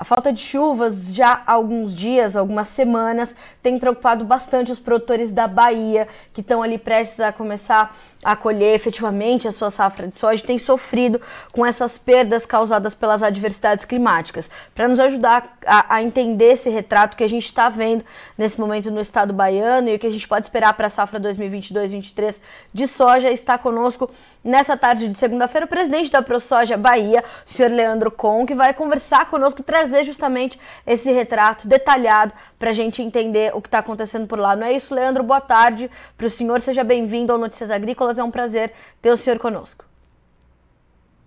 A falta de chuvas já há alguns dias, algumas semanas, tem preocupado bastante os produtores da Bahia, que estão ali prestes a começar a colher efetivamente a sua safra de soja, tem sofrido com essas perdas causadas pelas adversidades climáticas. Para nos ajudar a, a, entender esse retrato que a gente está vendo nesse momento no estado baiano e o que a gente pode esperar para a safra 2022-23 de soja, está conosco nessa tarde de segunda-feira o presidente da ProSoja Bahia, o senhor Leandro Com, que vai conversar conosco, trazer justamente esse retrato detalhado para a gente entender o que está acontecendo por lá. Não é isso, Leandro? Boa tarde para o senhor, seja bem-vindo ao Notícias Agrícolas, é um prazer ter o senhor conosco.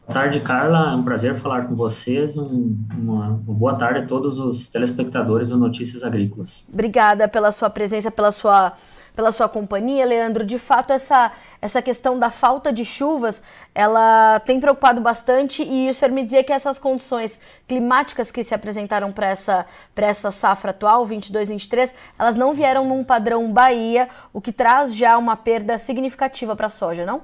Boa tarde, Carla. É um prazer falar com vocês. Um, uma, uma, boa tarde a todos os telespectadores do Notícias Agrícolas. Obrigada pela sua presença, pela sua pela sua companhia, Leandro. De fato, essa, essa questão da falta de chuvas, ela tem preocupado bastante e o senhor me dizia que essas condições climáticas que se apresentaram para essa, essa safra atual, 22-23, elas não vieram num padrão Bahia, o que traz já uma perda significativa para a soja, não?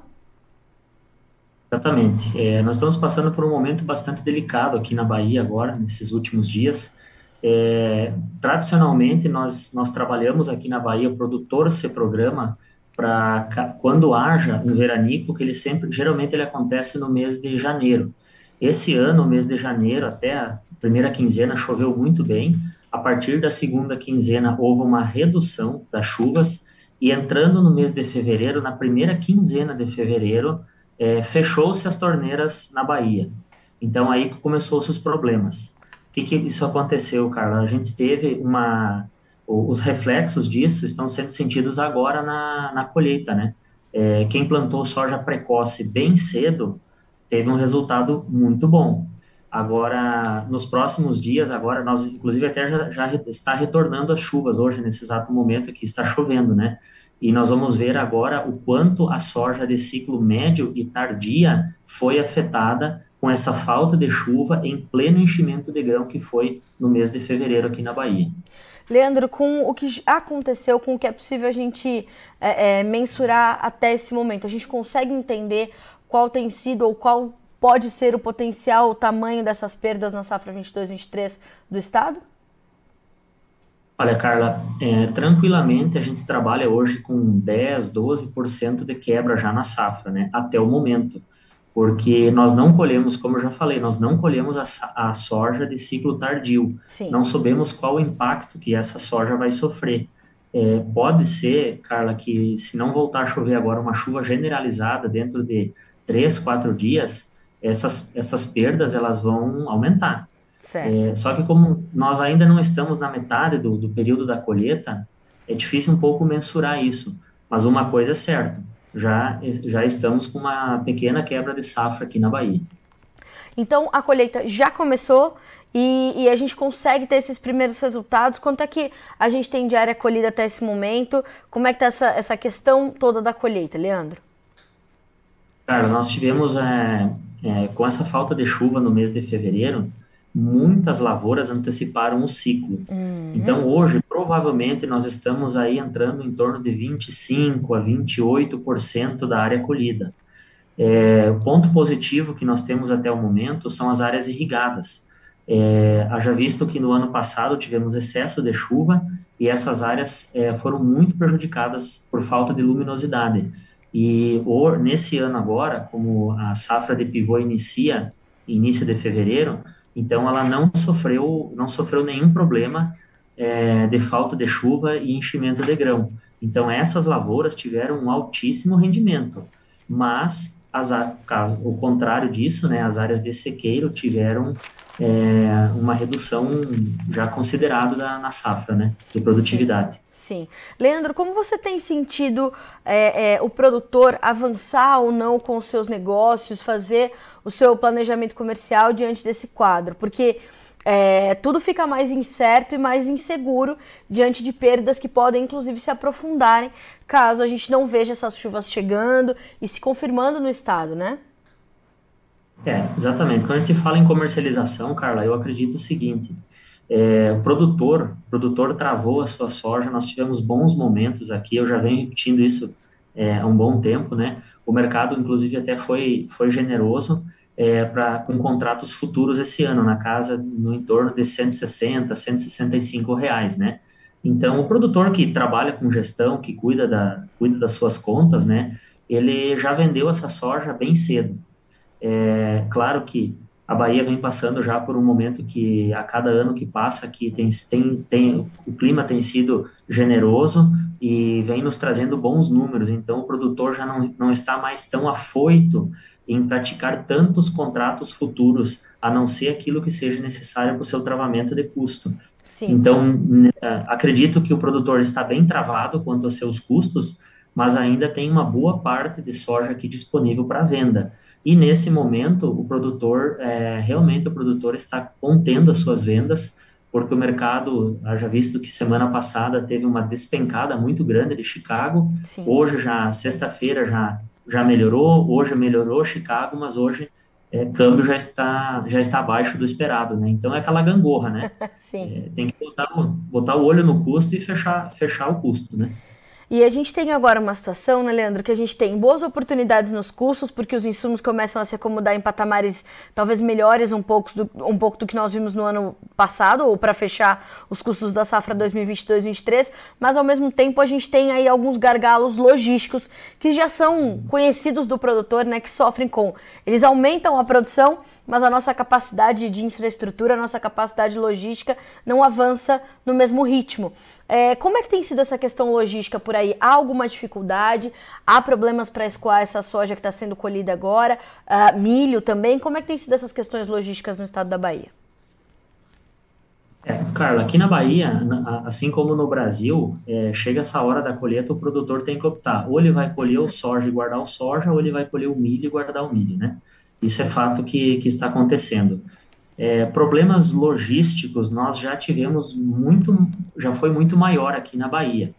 Exatamente. É, nós estamos passando por um momento bastante delicado aqui na Bahia agora, nesses últimos dias. É, tradicionalmente, nós, nós trabalhamos aqui na Bahia, o produtor se programa para quando haja um veranico, que ele sempre, geralmente ele acontece no mês de janeiro. Esse ano, o mês de janeiro, até a primeira quinzena, choveu muito bem. A partir da segunda quinzena, houve uma redução das chuvas. E entrando no mês de fevereiro, na primeira quinzena de fevereiro, é, fechou-se as torneiras na Bahia. Então, aí começou os problemas que, que isso aconteceu, Carla? A gente teve uma. Os reflexos disso estão sendo sentidos agora na, na colheita, né? É, quem plantou soja precoce bem cedo teve um resultado muito bom. Agora, nos próximos dias, agora nós, inclusive, até já, já está retornando as chuvas hoje, nesse exato momento que está chovendo, né? E nós vamos ver agora o quanto a soja de ciclo médio e tardia foi afetada com essa falta de chuva em pleno enchimento de grão que foi no mês de fevereiro aqui na Bahia. Leandro, com o que aconteceu, com o que é possível a gente é, é, mensurar até esse momento, a gente consegue entender qual tem sido ou qual pode ser o potencial, o tamanho dessas perdas na safra 22-23 do Estado? Olha, Carla, é, tranquilamente a gente trabalha hoje com 10, 12% de quebra já na safra, né? Até o momento porque nós não colhemos, como eu já falei, nós não colhemos a, a soja de ciclo tardio. Sim. Não sabemos qual o impacto que essa soja vai sofrer. É, pode ser, Carla, que se não voltar a chover agora uma chuva generalizada dentro de três, quatro dias, essas, essas perdas elas vão aumentar. É, só que como nós ainda não estamos na metade do, do período da colheita, é difícil um pouco mensurar isso. Mas uma coisa é certa, já, já estamos com uma pequena quebra de safra aqui na Bahia. Então a colheita já começou e, e, a gente consegue ter esses primeiros resultados. Quanto é que a gente tem de área colhida até esse momento? Como é que está essa, essa questão toda da colheita, Leandro? Cara, nós tivemos, é, é, com essa falta de chuva no mês de fevereiro, muitas lavouras anteciparam o ciclo. Uhum. Então, hoje, provavelmente, nós estamos aí entrando em torno de 25% a 28% da área colhida. É, o ponto positivo que nós temos até o momento são as áreas irrigadas. É, haja visto que no ano passado tivemos excesso de chuva e essas áreas é, foram muito prejudicadas por falta de luminosidade. E or, nesse ano agora, como a safra de pivô inicia início de fevereiro, então ela não sofreu, não sofreu nenhum problema é, de falta de chuva e enchimento de grão. Então essas lavouras tiveram um altíssimo rendimento, mas as, caso, o contrário disso, né, as áreas de sequeiro tiveram é, uma redução já considerável na safra, né, de produtividade. Sim. Leandro, como você tem sentido é, é, o produtor avançar ou não com os seus negócios, fazer o seu planejamento comercial diante desse quadro? Porque é, tudo fica mais incerto e mais inseguro diante de perdas que podem, inclusive, se aprofundarem caso a gente não veja essas chuvas chegando e se confirmando no estado, né? É, exatamente. Quando a gente fala em comercialização, Carla, eu acredito o seguinte: é, o produtor, o produtor travou a sua soja, nós tivemos bons momentos aqui, eu já venho repetindo isso é, há um bom tempo, né? O mercado, inclusive, até foi, foi generoso. É, pra, com contratos futuros esse ano, na casa no entorno de 160, 165 reais, né? Então, o produtor que trabalha com gestão, que cuida, da, cuida das suas contas, né, ele já vendeu essa soja bem cedo. É, claro que a Bahia vem passando já por um momento que a cada ano que passa aqui tem, tem, tem o clima tem sido generoso e vem nos trazendo bons números, então o produtor já não, não está mais tão afoito em praticar tantos contratos futuros, a não ser aquilo que seja necessário para o seu travamento de custo. Sim. Então, né, acredito que o produtor está bem travado quanto aos seus custos, mas ainda tem uma boa parte de soja aqui disponível para venda. E nesse momento, o produtor, é, realmente o produtor está contendo as suas vendas, porque o mercado, já visto que semana passada teve uma despencada muito grande de Chicago, Sim. hoje já, sexta-feira já, já melhorou, hoje melhorou Chicago, mas hoje é, câmbio já está já está abaixo do esperado, né? Então é aquela gangorra, né? É, tem que botar, botar o olho no custo e fechar, fechar o custo, né? E a gente tem agora uma situação, né, Leandro, que a gente tem boas oportunidades nos custos, porque os insumos começam a se acomodar em patamares talvez melhores um pouco do, um pouco do que nós vimos no ano passado, ou para fechar os custos da safra 2022-2023, mas ao mesmo tempo a gente tem aí alguns gargalos logísticos que já são conhecidos do produtor, né, que sofrem com. Eles aumentam a produção, mas a nossa capacidade de infraestrutura, a nossa capacidade logística não avança no mesmo ritmo. É, como é que tem sido essa questão logística por aí? Há alguma dificuldade? Há problemas para escoar essa soja que está sendo colhida agora? Uh, milho também? Como é que tem sido essas questões logísticas no estado da Bahia? É, Carla, aqui na Bahia, assim como no Brasil, é, chega essa hora da colheita, o produtor tem que optar. Ou ele vai colher o soja e guardar o soja, ou ele vai colher o milho e guardar o milho, né? Isso é fato que, que está acontecendo. É, problemas logísticos nós já tivemos muito, já foi muito maior aqui na Bahia.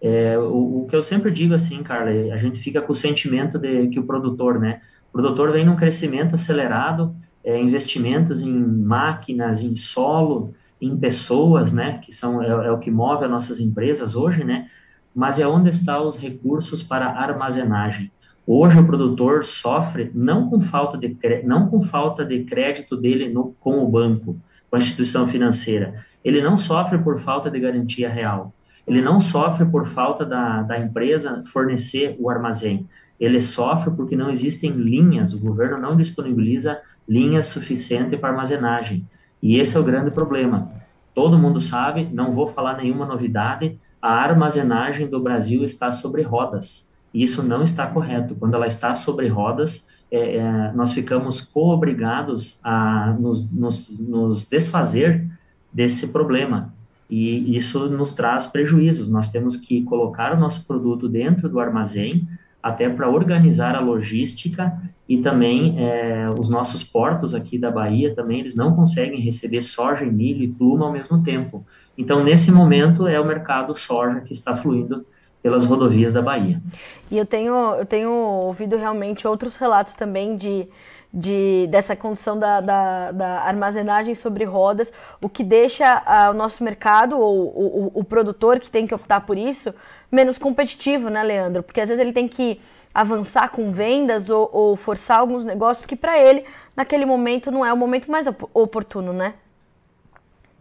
É, o, o, que eu sempre digo assim, Carla, é, a gente fica com o sentimento de que o produtor, né? O produtor vem num crescimento acelerado, é, investimentos em máquinas, em solo, em pessoas, né? Que são é, é o que move as nossas empresas hoje, né? Mas é onde estão os recursos para armazenagem. Hoje o produtor sofre não com falta de, não com falta de crédito dele no, com o banco, com a instituição financeira. Ele não sofre por falta de garantia real. Ele não sofre por falta da, da empresa fornecer o armazém. Ele sofre porque não existem linhas, o governo não disponibiliza linhas suficientes para armazenagem. E esse é o grande problema. Todo mundo sabe, não vou falar nenhuma novidade, a armazenagem do Brasil está sobre rodas. E isso não está correto. Quando ela está sobre rodas, é, é, nós ficamos co-obrigados a nos, nos, nos desfazer desse problema. E isso nos traz prejuízos. Nós temos que colocar o nosso produto dentro do armazém, até para organizar a logística e também é, os nossos portos aqui da Bahia também eles não conseguem receber soja milho e pluma ao mesmo tempo. Então nesse momento é o mercado soja que está fluindo pelas rodovias da Bahia. E eu tenho, eu tenho ouvido realmente outros relatos também de, de dessa condição da, da, da armazenagem sobre rodas, o que deixa o nosso mercado, ou o, o, produtor que tem que optar por isso, menos competitivo, né, Leandro? Porque às vezes ele tem que avançar com vendas ou, ou forçar alguns negócios que para ele, naquele momento, não é o momento mais oportuno, né?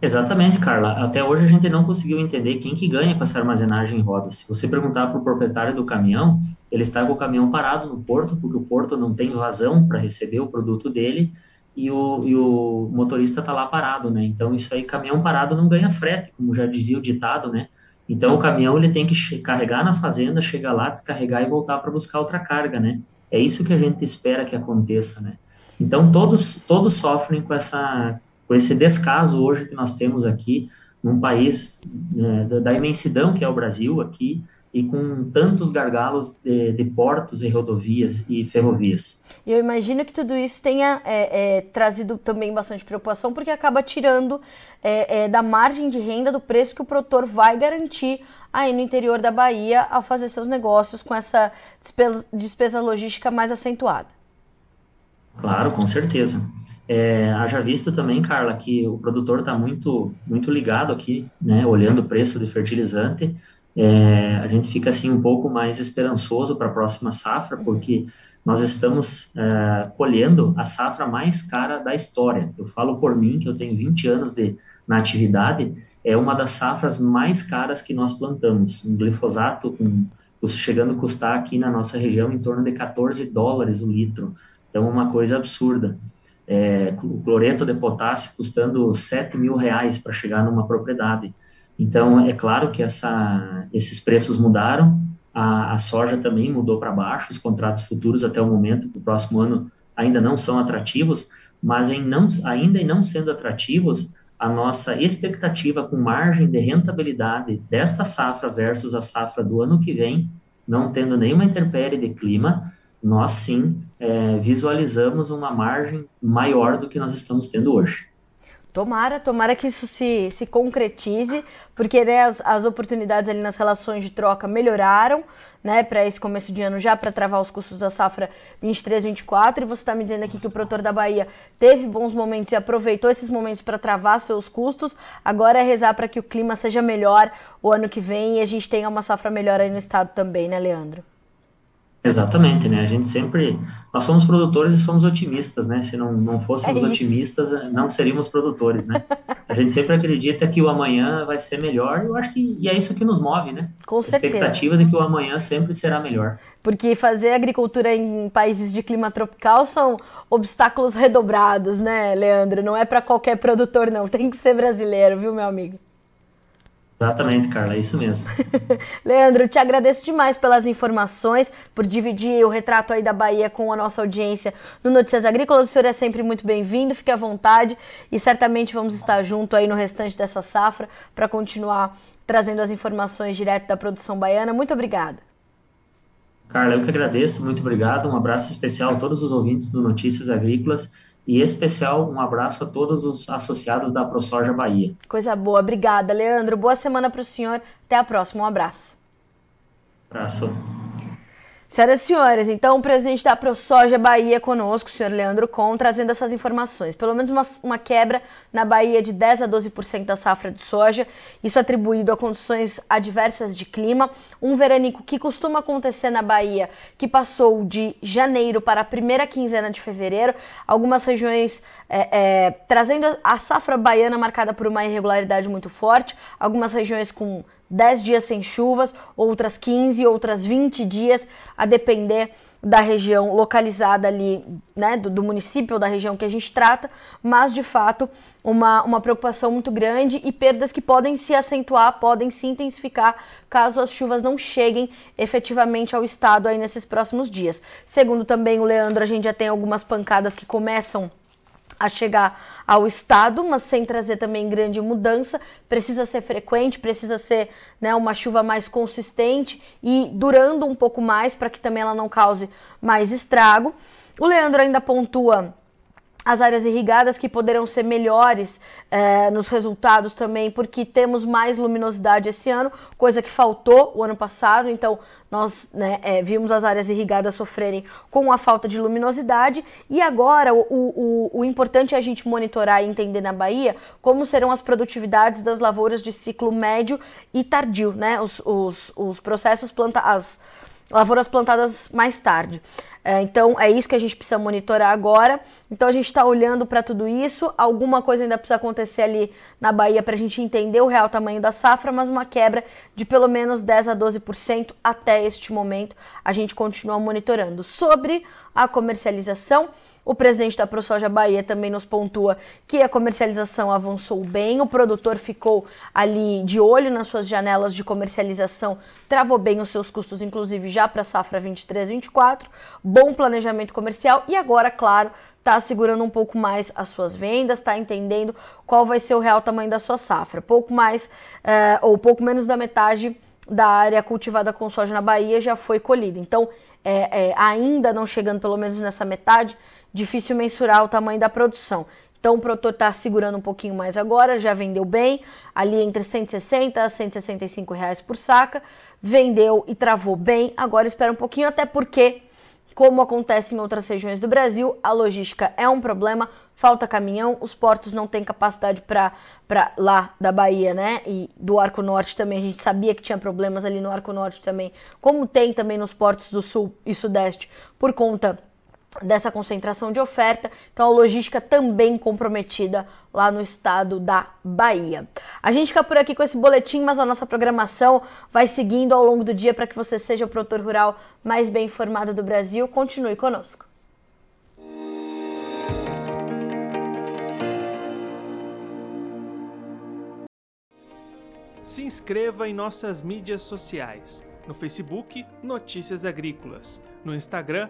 Exatamente, Carla. Até hoje a gente não conseguiu entender quem que ganha com essa armazenagem em rodas. Se você perguntar para o proprietário do caminhão, ele está com o caminhão parado no porto, porque o porto não tem vazão para receber o produto dele e o, e o motorista está lá parado, né? Então, isso aí, caminhão parado não ganha frete, como já dizia o ditado, né? Então, o caminhão ele tem que carregar na fazenda, chegar lá, descarregar e voltar para buscar outra carga, né? É isso que a gente espera que aconteça, né? Então, todos, todos sofrem com essa, com esse descaso hoje que nós temos aqui num país né, da, imensidão que é o Brasil aqui e com tantos gargalos de, de portos e rodovias e ferrovias. E eu imagino que tudo isso tenha é, é, trazido também bastante preocupação, porque acaba tirando é, é, da margem de renda do preço que o produtor vai garantir aí no interior da Bahia ao fazer seus negócios com essa despesa logística mais acentuada. Claro, com certeza. É, haja visto também, Carla, que o produtor está muito, muito ligado aqui, né, olhando o preço de fertilizante, é, a gente fica assim um pouco mais esperançoso para a próxima safra, porque nós estamos é, colhendo a safra mais cara da história. Eu falo por mim, que eu tenho 20 anos de, na atividade, é uma das safras mais caras que nós plantamos. Um glifosato com, chegando a custar aqui na nossa região em torno de 14 dólares o litro. Então, uma coisa absurda. É, o cloreto de potássio custando 7 mil reais para chegar numa propriedade. Então, é claro que essa, esses preços mudaram, a, a soja também mudou para baixo, os contratos futuros até o momento, para o próximo ano, ainda não são atrativos, mas em não, ainda em não sendo atrativos, a nossa expectativa com margem de rentabilidade desta safra versus a safra do ano que vem, não tendo nenhuma intempérie de clima, nós sim é, visualizamos uma margem maior do que nós estamos tendo hoje. Tomara, tomara que isso se, se concretize, porque né, as, as oportunidades ali nas relações de troca melhoraram, né, para esse começo de ano já para travar os custos da safra 23, 24, e você está me dizendo aqui que o produtor da Bahia teve bons momentos e aproveitou esses momentos para travar seus custos, agora é rezar para que o clima seja melhor o ano que vem e a gente tenha uma safra melhor aí no estado também, né, Leandro? Exatamente, né? A gente sempre. Nós somos produtores e somos otimistas, né? Se não, não fôssemos é otimistas, eh, não seríamos produtores, né? A gente sempre acredita que o amanhã vai ser melhor, eu acho que. E é isso que nos move, né? Com certeza. A expectativa de que o amanhã sempre será melhor. Porque fazer agricultura em países de clima tropical são obstáculos redobrados, né, Leandro? Não é para qualquer produtor, não. Tem que ser brasileiro, viu, meu amigo? Exatamente, Carla, é isso mesmo. Leandro, te agradeço demais pelas informações, por dividir o retrato aí da Bahia com a nossa audiência no Notícias Agrícolas. O senhor é sempre muito bem-vindo, fique à vontade e certamente vamos estar junto aí no restante dessa safra para continuar trazendo as informações direto da produção baiana. Muito obrigada. Carla, eu que agradeço, muito obrigado. Um abraço especial a todos os ouvintes do Notícias Agrícolas e especial um abraço a todos os associados da ProSoja Bahia. Coisa boa, obrigada, Leandro. Boa semana para o senhor. Até a próxima. Um abraço. Abraço. Senhoras e senhores, então o presidente da ProSoja Bahia conosco, o senhor Leandro Com, trazendo essas informações. Pelo menos uma, uma quebra na Bahia de 10 a 12% da safra de soja, isso atribuído a condições adversas de clima. Um veranico que costuma acontecer na Bahia, que passou de janeiro para a primeira quinzena de fevereiro. Algumas regiões é, é, trazendo a safra baiana marcada por uma irregularidade muito forte, algumas regiões com 10 dias sem chuvas, outras 15, outras 20 dias, a depender da região localizada ali, né, do, do, município ou da região que a gente trata, mas de fato uma, uma preocupação muito grande e perdas que podem se acentuar, podem se intensificar caso as chuvas não cheguem efetivamente ao estado aí nesses próximos dias. Segundo também o Leandro, a gente já tem algumas pancadas que começam a chegar ao Estado, mas sem trazer também grande mudança. Precisa ser frequente, precisa ser né, uma chuva mais consistente e durando um pouco mais para que também ela não cause mais estrago. O Leandro ainda pontua as áreas irrigadas que poderão ser melhores é, nos resultados também, porque temos mais luminosidade esse ano, coisa que faltou o ano passado. Então, nós né, é, vimos as áreas irrigadas sofrerem com a falta de luminosidade. E agora, o, o, o importante é a gente monitorar e entender na Bahia como serão as produtividades das lavouras de ciclo médio e tardio, né? Os, os, os processos planta as lavouras plantadas mais tarde. É, então é isso que a gente precisa monitorar agora. Então a gente está olhando para tudo isso. Alguma coisa ainda precisa acontecer ali na Bahia para a gente entender o real tamanho da safra, mas uma quebra de pelo menos 10 a 12% até este momento. A gente continua monitorando. Sobre a comercialização, o presidente da ProSoja Bahia também nos pontua que a comercialização avançou bem, o produtor ficou ali de olho nas suas janelas de comercialização, travou bem os seus custos, inclusive já para a safra 23-24, bom planejamento comercial e agora, claro, está segurando um pouco mais as suas vendas, está entendendo qual vai ser o real tamanho da sua safra. Pouco mais, é, ou pouco menos da metade da área cultivada com soja na Bahia já foi colhida. Então, é, é, ainda não chegando pelo menos nessa metade, difícil mensurar o tamanho da produção. Então o produtor está segurando um pouquinho mais agora, já vendeu bem, ali entre 160 a 165 reais por saca, vendeu e travou bem. Agora espera um pouquinho, até porque, como acontece em outras regiões do Brasil, a logística é um problema. falta caminhão, os portos não têm capacidade para lá da Bahia, né? E do Arco Norte também, a gente sabia que tinha problemas ali no Arco Norte também, como tem também nos portos do Sul e Sudeste, por conta dessa concentração de oferta, então a logística também comprometida lá no estado da Bahia. A gente fica por aqui com esse boletim, mas a nossa programação vai seguindo ao longo do dia para que você seja o produtor rural mais bem informado do Brasil. Continue conosco. Se inscreva em nossas mídias sociais. No Facebook, Notícias Agrícolas. No Instagram,